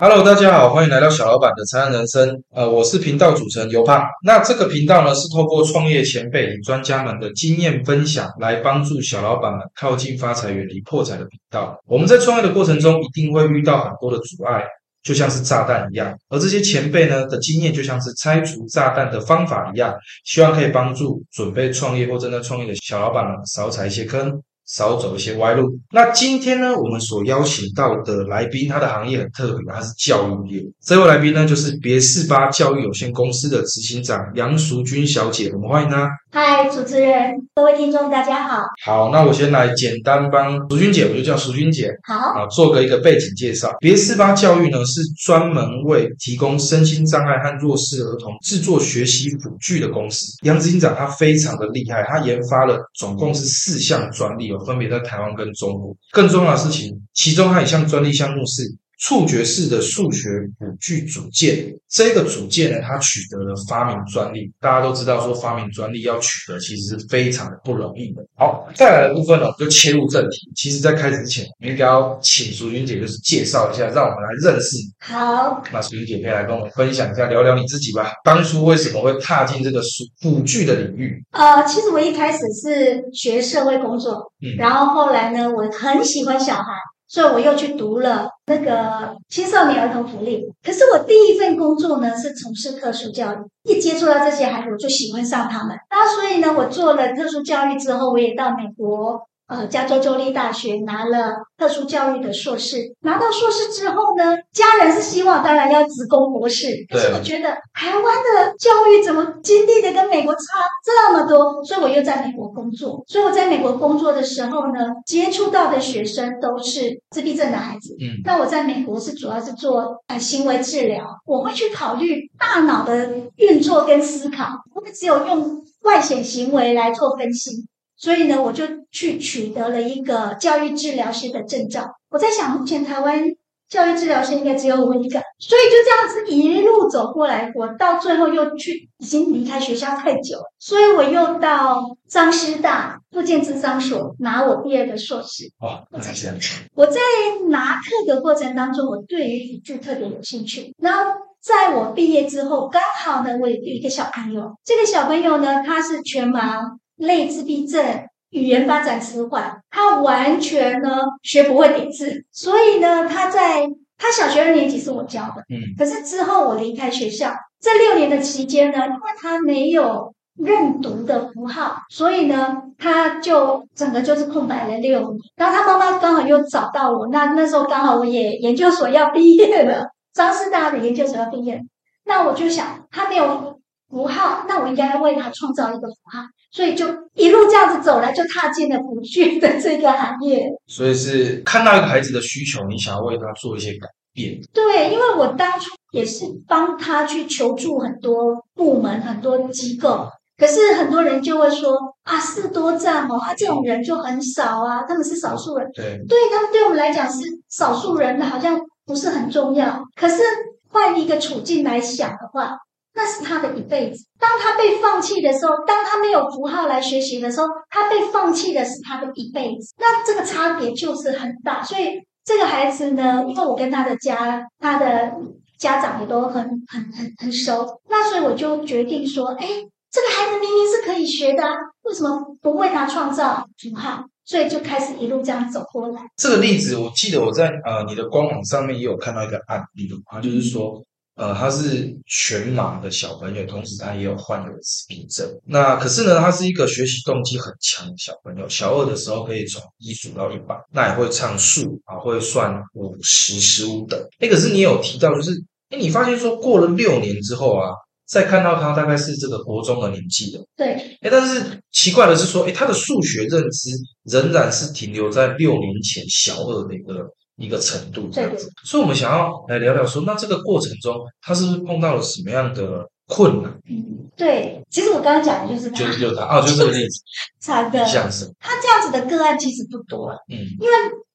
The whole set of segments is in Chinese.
Hello，大家好，欢迎来到小老板的财案人生。呃，我是频道主持人尤胖。那这个频道呢，是透过创业前辈与专家们的经验分享，来帮助小老板们靠近发财、远离破财的频道。我们在创业的过程中，一定会遇到很多的阻碍，就像是炸弹一样。而这些前辈呢的经验，就像是拆除炸弹的方法一样，希望可以帮助准备创业或正在创业的小老板们少踩一些坑。少走一些歪路。那今天呢，我们所邀请到的来宾，他的行业很特别，他是教育业。这位来宾呢，就是别四八教育有限公司的执行长杨淑君小姐，我们欢迎她。嗨，主持人，各位听众，大家好。好，那我先来简单帮淑君姐，我就叫淑君姐。好，啊，做个一个背景介绍。别四八教育呢，是专门为提供身心障碍和弱势儿童制作学习辅具的公司。杨执行长他非常的厉害，他研发了总共是四项专利哦，分别在台湾跟中国。更重要的事情，其中还有一项专利项目是。触觉式的数学辅具组件，这个组件呢，它取得了发明专利。大家都知道，说发明专利要取得，其实是非常的不容易的。好，再来的部分呢，我们就切入正题。其实，在开始之前，应该要请淑君姐就是介绍一下，让我们来认识。好，那淑君姐可以来跟我们分享一下，聊聊你自己吧。当初为什么会踏进这个数辅具的领域？呃，其实我一开始是学社会工作，嗯，然后后来呢，我很喜欢小孩。所以我又去读了那个青少年儿童福利，可是我第一份工作呢是从事特殊教育，一接触到这些孩子，我就喜欢上他们。那所以呢，我做了特殊教育之后，我也到美国。呃，加州州立大学拿了特殊教育的硕士，拿到硕士之后呢，家人是希望当然要职工博士，可是我觉得台湾的教育怎么经历的跟美国差这么多，所以我又在美国工作。所以我在美国工作的时候呢，接触到的学生都是自闭症的孩子。嗯，那我在美国是主要是做呃行为治疗，我会去考虑大脑的运作跟思考，不会只有用外显行为来做分析。所以呢，我就去取得了一个教育治疗师的证照。我在想，目前台湾教育治疗师应该只有我一个，所以就这样子一路走过来，我到最后又去，已经离开学校太久了，所以我又到张师大附建智商所拿我第二个硕士。哦，那这样我在拿课的过程当中，我对于语句特别有兴趣。然后在我毕业之后，刚好呢，我有一个小朋友，这个小朋友呢，他是全盲。类自闭症，语言发展迟缓，他完全呢学不会点字，所以呢，他在他小学二年级是我教的，嗯，可是之后我离开学校，这六年的期间呢，因为他没有认读的符号，所以呢，他就整个就是空白了六年。然后他妈妈刚好又找到我，那那时候刚好我也研究所要毕业了，张师大的研究所要毕业，那我就想他没有符号，那我应该为他创造一个符号。所以就一路这样子走来，就踏进了辅具的这个行业。所以是看到一个孩子的需求，你想要为他做一些改变。对，因为我当初也是帮他去求助很多部门、很多机构，可是很多人就会说啊，事多障哦，啊这种人就很少啊，他们是少数人。对，对他们对我们来讲是少数人，好像不是很重要。可是换一个处境来想的话。那是他的一辈子。当他被放弃的时候，当他没有符号来学习的时候，他被放弃的是他的一辈子。那这个差别就是很大。所以这个孩子呢，因为我跟他的家、他的家长也都很、很、很、很熟，那所以我就决定说：，哎，这个孩子明明是可以学的，为什么不为他创造符号？所以就开始一路这样走过来。这个例子，我记得我在呃你的官网上面也有看到一个案例，他就是说。呃，他是全盲的小朋友，同时他也有患有自闭症。那可是呢，他是一个学习动机很强的小朋友。小二的时候可以从一数到一百，那也会唱数啊，会算五十、十五等。哎，可是你有提到，就是哎，你发现说过了六年之后啊，再看到他大概是这个国中的年纪了。对。哎，但是奇怪的是说，哎，他的数学认知仍然是停留在六年前小二的一个。一个程度这样子，所以我们想要来聊聊说，那这个过程中他是不是碰到了什么样的困难？嗯，对，其实我刚刚讲的就是就是就他哦，就这个例子，差的像是他这样子的个案其实不多，嗯，因为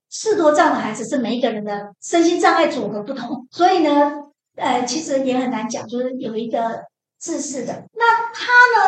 视多障的孩子是每一个人的身心障碍组合不同，所以呢，呃，其实也很难讲，就是有一个自视的。那他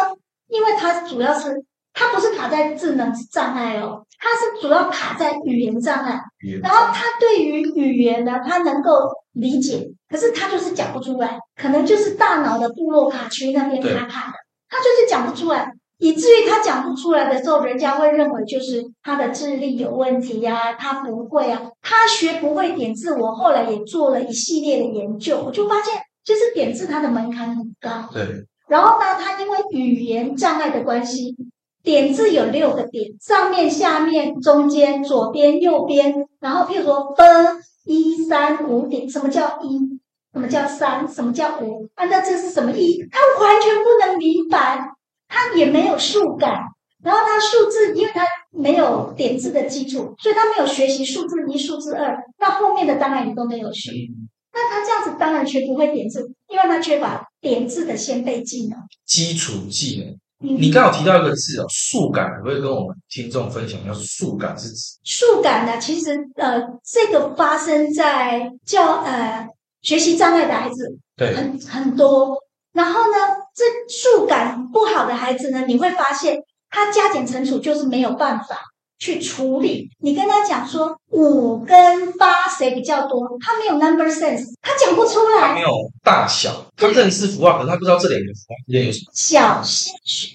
呢，因为他主要是他不是卡在智能障碍哦，他是主要卡在语言障碍。然后他对于语言呢，他能够理解，可是他就是讲不出来，可能就是大脑的部落卡区那边卡卡的，他就是讲不出来。以至于他讲不出来的时候，人家会认为就是他的智力有问题呀，他不会啊，他学不会点字。我后来也做了一系列的研究，我就发现，就是点字它的门槛很高。对。然后呢，他因为语言障碍的关系，点字有六个点，上面、下面、中间、左边、右边。然后譬如说分一三五点，什么叫一？什么叫三？什么叫五？啊，照这是什么意？他完全不能明白。他也没有数感，然后他数字，因为他没有点字的基础，所以他没有学习数字一、数字二，那后面的当然也都没有学。那他这样子当然学不会点字，因为他缺乏点字的先辈技能。基础技能，你刚好提到一个字哦，数感，可不可以跟我们听众分享一下数感是指？数感呢，其实呃，这个发生在教呃学习障碍的孩子，对，很很多。然后呢，这数感不好的孩子呢，你会发现他加减乘除就是没有办法去处理。你跟他讲说五跟八谁比较多，他没有 number sense，他讲不出来。他没有大小，他认识符号，可是他不知道这两个符号之间有什么。小，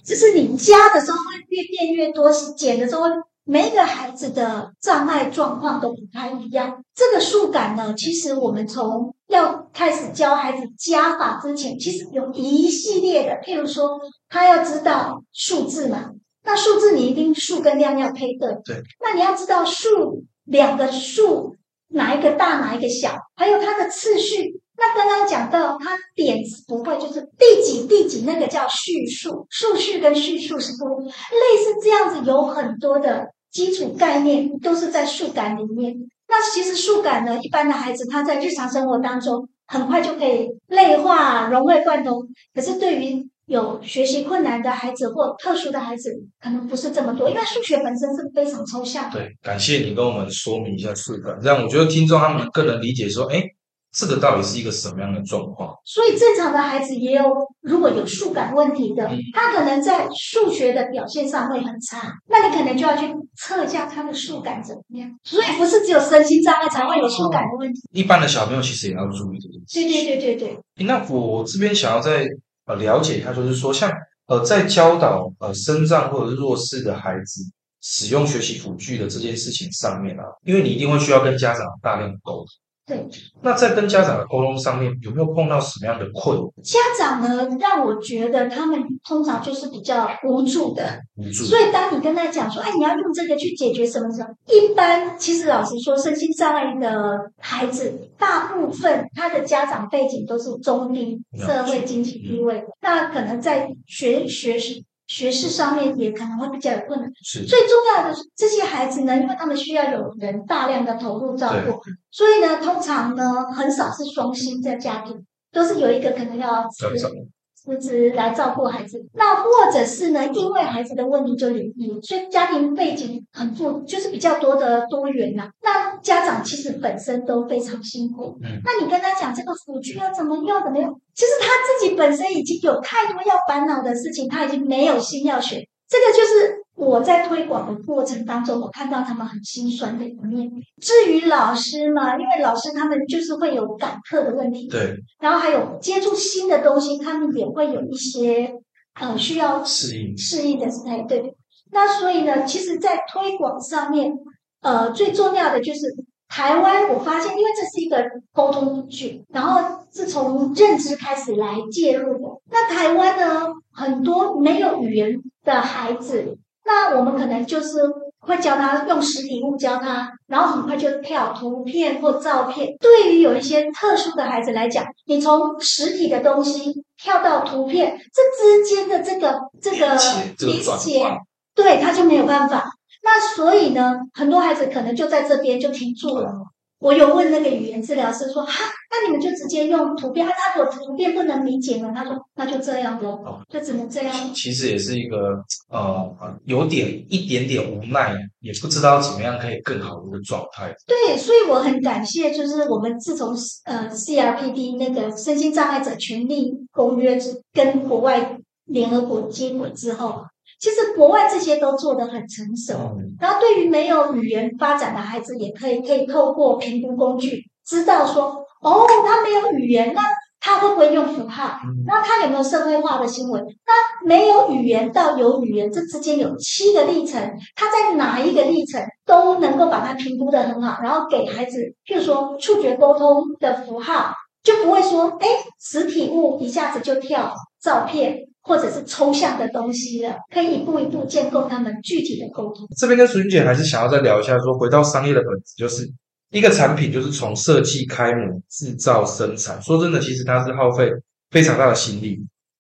就是你加的时候会越变越多，减的时候。每一个孩子的障碍状况都不太一样。这个数感呢，其实我们从要开始教孩子加法之前，其实有一系列的。譬如说，他要知道数字嘛，那数字你一定数跟量要配对。对。那你要知道数两个数哪一个大哪一个小，还有它的次序。那刚刚讲到，它点子不会，就是第几第几那个叫序数，数序跟序数是不类似这样子，有很多的。基础概念都是在数感里面。那其实数感呢，一般的孩子他在日常生活当中很快就可以内化融会贯通。可是对于有学习困难的孩子或特殊的孩子，可能不是这么多，因为数学本身是非常抽象。对，感谢你跟我们说明一下数感，这样我觉得听众他们更能理解说，哎。这个到底是一个什么样的状况？所以正常的孩子也有，如果有数感问题的，他可能在数学的表现上会很差，那你可能就要去测一下他的数感怎么样。所以不是只有身心障碍才会有数感的问题，一般的小朋友其实也要注意这件事。对对对对对。那我这边想要再呃了解一下，就是说像呃在教导呃身障或者是弱势的孩子使用学习辅具的这件事情上面啊，因为你一定会需要跟家长大量沟通。对，那在跟家长的沟通上面有没有碰到什么样的困家长呢，让我觉得他们通常就是比较无助的。无助。所以当你跟他讲说，哎，你要用这个去解决什么什么，一般其实老实说，身心障碍的孩子，大部分他的家长背景都是中低社会经济地位，那可能在学学习。学识上面也可能会比较有困难。是最重要的是这些孩子呢，因为他们需要有人大量的投入照顾，所以呢，通常呢很少是双薪在家庭，都是有一个可能要。辞职来照顾孩子，那或者是呢？因为孩子的问题就离异，所以家庭背景很复，就是比较多的多元呐。那家长其实本身都非常辛苦。嗯，那你跟他讲这个辅具要怎么用，怎么用？其实他自己本身已经有太多要烦恼的事情，他已经没有心要学。这个就是。我在推广的过程当中，我看到他们很心酸的一面。至于老师嘛，因为老师他们就是会有赶课的问题，对，然后还有接触新的东西，他们也会有一些呃需要适应适应的态。对。那所以呢，其实，在推广上面，呃，最重要的就是台湾，我发现，因为这是一个沟通工具，然后是从认知开始来介入的。那台湾呢，很多没有语言的孩子。那我们可能就是会教他用实体物教他，然后很快就跳图片或照片。对于有一些特殊的孩子来讲，你从实体的东西跳到图片，这之间的这个这个理解，对他就没有办法。那所以呢，很多孩子可能就在这边就停住了。我有问那个语言治疗师说：“哈，那你们就直接用图片？他他如果图片不能理解吗？他说那就这样咯，就只能这样。”其实也是一个呃，有点一点点无奈，也不知道怎么样可以更好的一个状态。对，所以我很感谢，就是我们自从呃 CRPD 那个身心障碍者权利公约跟国外联合国接轨之后。其实国外这些都做得很成熟。然后对于没有语言发展的孩子，也可以可以透过评估工具知道说，哦，他没有语言，那他会不会用符号？那他有没有社会化的行为？那没有语言到有语言，这之间有七个历程，他在哪一个历程都能够把它评估的很好，然后给孩子，譬如说触觉沟通的符号。就不会说，哎，实体物一下子就跳照片或者是抽象的东西了，可以一步一步建构他们具体的沟通。这边跟淑君姐还是想要再聊一下，说回到商业的本质，就是一个产品就是从设计、开模、制造、生产。说真的，其实它是耗费非常大的心力。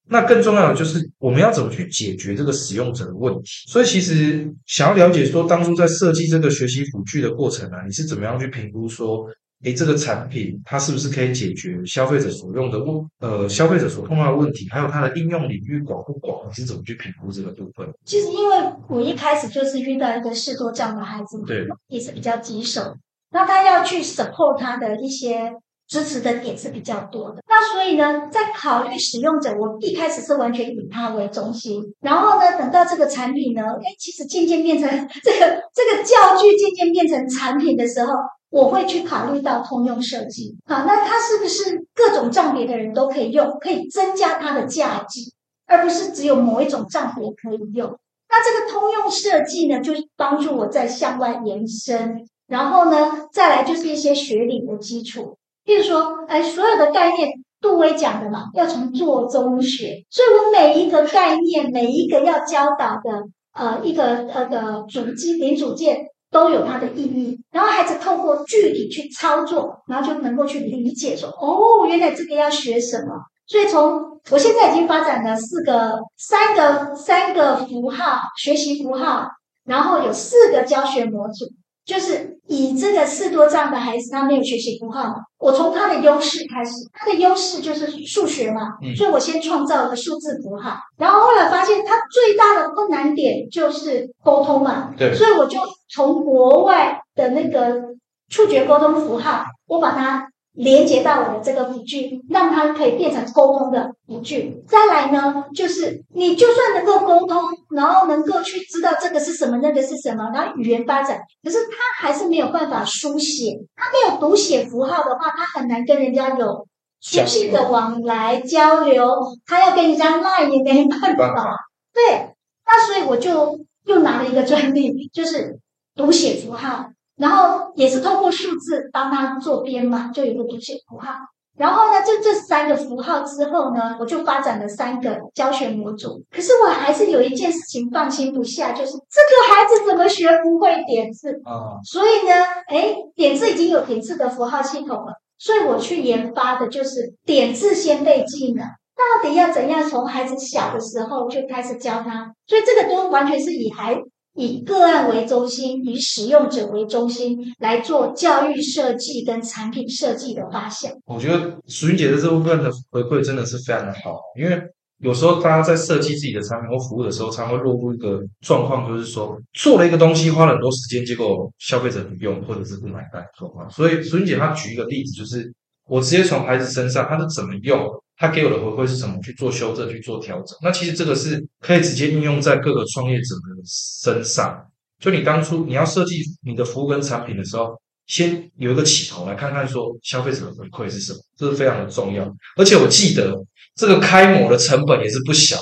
那更重要的就是我们要怎么去解决这个使用者的问题。所以其实想要了解说，当初在设计这个学习辅具的过程啊，你是怎么样去评估说？诶，这个产品它是不是可以解决消费者所用的问呃消费者所碰到的问题？还有它的应用领域广不广？你是怎么去评估这个部分？其实因为我一开始就是遇到一个视多障的孩子，对，也是比较棘手，那他要去 support 他的一些支持的点是比较多的。那所以呢，在考虑使用者，我一开始是完全以他为中心，然后呢，等到这个产品呢，哎，其实渐渐变成 这个这个教具渐渐变成产品的时候。我会去考虑到通用设计，好，那它是不是各种账别的人都可以用，可以增加它的价值，而不是只有某一种账别可以用？那这个通用设计呢，就帮助我在向外延伸，然后呢，再来就是一些学理的基础，譬如说，哎，所有的概念，杜威讲的嘛，要从做中学，所以我每一个概念，每一个要教导的，呃，一个呃的主机零组件。都有它的意义，然后孩子透过具体去操作，然后就能够去理解说，哦，原来这个要学什么。所以从我现在已经发展了四个、三个、三个符号学习符号，然后有四个教学模组。就是以这个四多障的孩子，他没有学习符号，我从他的优势开始，他的优势就是数学嘛，所以我先创造了数字符号，然后后来发现他最大的困难点就是沟通嘛，对，所以我就从国外的那个触觉沟通符号，我把它。连接到我的这个辅具，让它可以变成沟通的辅具。再来呢，就是你就算能够沟通，然后能够去知道这个是什么，那个是什么，然后语言发展，可是他还是没有办法书写，他没有读写符号的话，他很难跟人家有书信的往来交流。他要跟人家赖也没办法。对，那所以我就又拿了一个专利，就是读写符号。然后也是透过数字帮他做编码，就有个读写符号。然后呢，就这三个符号之后呢，我就发展了三个教学模组。可是我还是有一件事情放心不下，就是这个孩子怎么学不会点字啊？所以呢，哎，点字已经有点字的符号系统了，所以我去研发的就是点字先背技能。到底要怎样从孩子小的时候就开始教他？所以这个都完全是以孩。以个案为中心，以使用者为中心来做教育设计跟产品设计的发现。我觉得淑云姐的这部分的回馈真的是非常的好，因为有时候大家在设计自己的产品或服务的时候，常会落入一个状况，就是说做了一个东西花了很多时间，结果消费者不用或者是不买单状况。所以淑云姐她举一个例子，就是我直接从孩子身上，他是怎么用。他给我的回馈是什么？去做修正，去做调整。那其实这个是可以直接应用在各个创业者的身上。就你当初你要设计你的服务跟产品的时候，先有一个起头，来看看说消费者的回馈是什么，这是非常的重要。而且我记得这个开模的成本也是不小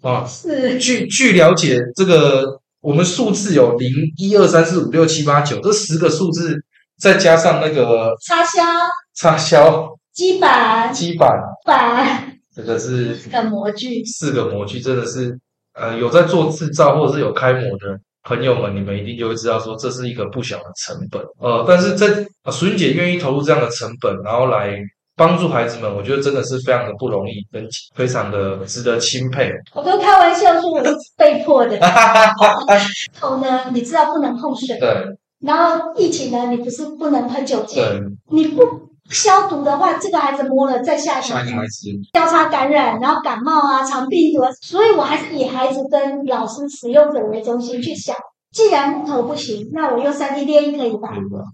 啊。是。据据了解，这个我们数字有零一二三四五六七八九这十个数字，再加上那个插销，插销。基板，基板，板，这个是四个模具，四个模具真的是，呃，有在做制造或者是有开模的朋友们，你们一定就会知道说这是一个不小的成本，呃，但是这淑英姐愿意投入这样的成本，然后来帮助孩子们，我觉得真的是非常的不容易，跟非常的值得钦佩。我都开玩笑说我是被迫的，头呢，你知道不能碰水，对，然后疫情呢，你不是不能喷酒精，对，你不。消毒的话，这个孩子摸了再下一个孩子交叉感染，然后感冒啊、肠病毒，所以我还是以孩子跟老师、使用者为中心去想。既然木头不行，那我用三 D 电印可以吧？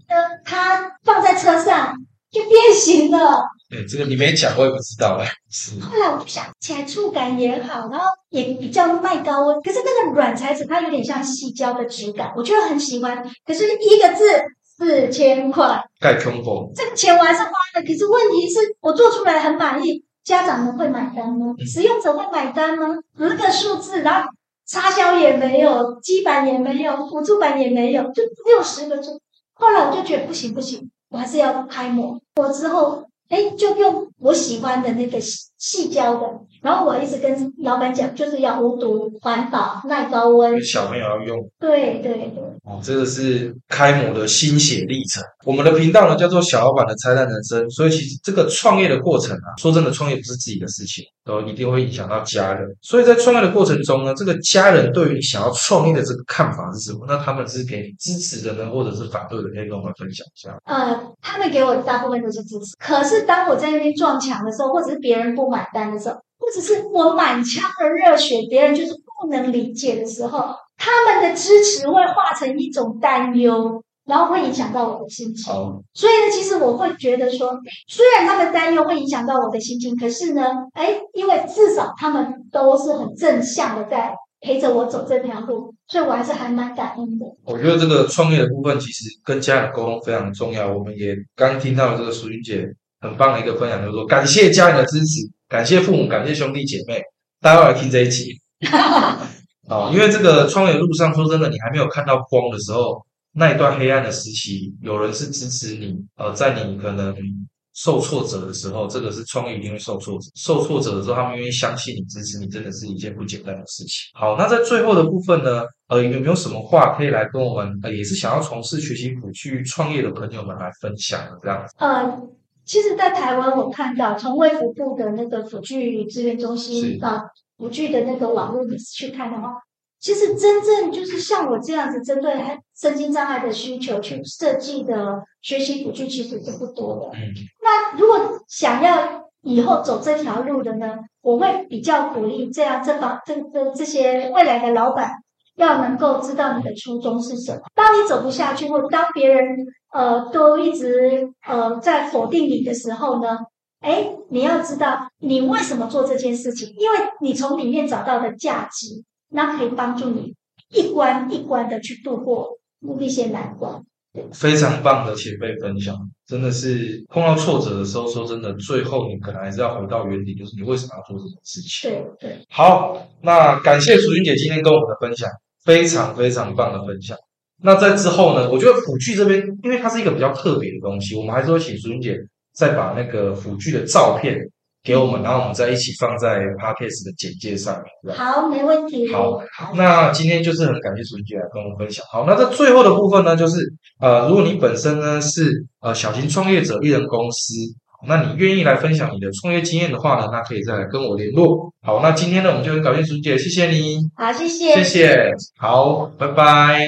那它放在车上就变形了，对，这个你没讲，我也不知道哎。是。后来我就想起来，触感也好，然后也比较耐高温。可是那个软材质，它有点像细胶的质感，我觉得很喜欢。可是一个字四千块，盖空风。这个钱我还是花了，可是问题是我做出来很满意，家长们会买单吗？使用者会买单吗？十个数字，然后插销也没有，基板也没有，辅助板也没有，就只有十个钟。后来我就觉得不行不行。我还是要开模，我之后哎，就用我喜欢的那个细细胶的。然后我一直跟老板讲，就是要无毒、环保、耐高温。小朋友要用。对对对。哦，这个是开模的心血历程。我们的频道呢叫做小老板的拆弹人生，所以其实这个创业的过程啊，说真的，创业不是自己的事情，都一定会影响到家人。所以在创业的过程中呢，这个家人对于你想要创业的这个看法是什么？那他们是给你支持的呢，或者是反对的？可以跟我们分享一下。呃，他们给我大部分都是支持。可是当我在那边撞墙的时候，或者是别人不买单的时候，或者是我满腔的热血，别人就是不能理解的时候。他们的支持会化成一种担忧，然后会影响到我的心情。所以呢，其实我会觉得说，虽然他们担忧会影响到我的心情，可是呢，哎，因为至少他们都是很正向的在陪着我走这条路，所以我还是还蛮感恩的。我觉得这个创业的部分，其实跟家人沟通非常重要。我们也刚听到这个淑云姐很棒的一个分享，就是说感谢家人的支持，感谢父母，感谢兄弟姐妹，大家来听这一集。哦，因为这个创业路上，说真的，你还没有看到光的时候，那一段黑暗的时期，有人是支持你。呃，在你可能受挫折的时候，这个是创业一定会受挫折。受挫折的时候，他们愿意相信你、支持你，真的是一件不简单的事情。好，那在最后的部分呢，呃，有没有什么话可以来跟我们，呃，也是想要从事学习辅具创业的朋友们来分享的这样子？呃，其实，在台湾我看到从卫福部的那个辅具资源中心啊。辅具的那个网络去看的话，其实真正就是像我这样子针对身心障碍的需求去设计的学习辅具，其实是不多的。那如果想要以后走这条路的呢，我会比较鼓励这样这方这这这些未来的老板要能够知道你的初衷是什么。当你走不下去，或者当别人呃都一直呃在否定你的时候呢？哎，你要知道你为什么做这件事情，因为你从里面找到的价值，那可以帮助你一关一关的去度过那些难关。非常棒的前辈分享，真的是碰到挫折的时候，说真的，最后你可能还是要回到原点，就是你为什么要做这件事情。对对。好，那感谢楚云姐今天跟我们的分享，非常非常棒的分享。那在之后呢，我觉得辅具这边，因为它是一个比较特别的东西，我们还是会请淑英姐。再把那个辅具的照片给我们，然后我们再一起放在 podcast 的简介上面。好，没问题。好，那今天就是很感谢淑英姐来跟我们分享。好，那在最后的部分呢，就是呃，如果你本身呢是呃小型创业者、艺人公司，那你愿意来分享你的创业经验的话呢，那可以再来跟我联络。好，那今天呢，我们就很感谢苏姐，谢谢你。好，谢谢，谢谢。好，拜拜。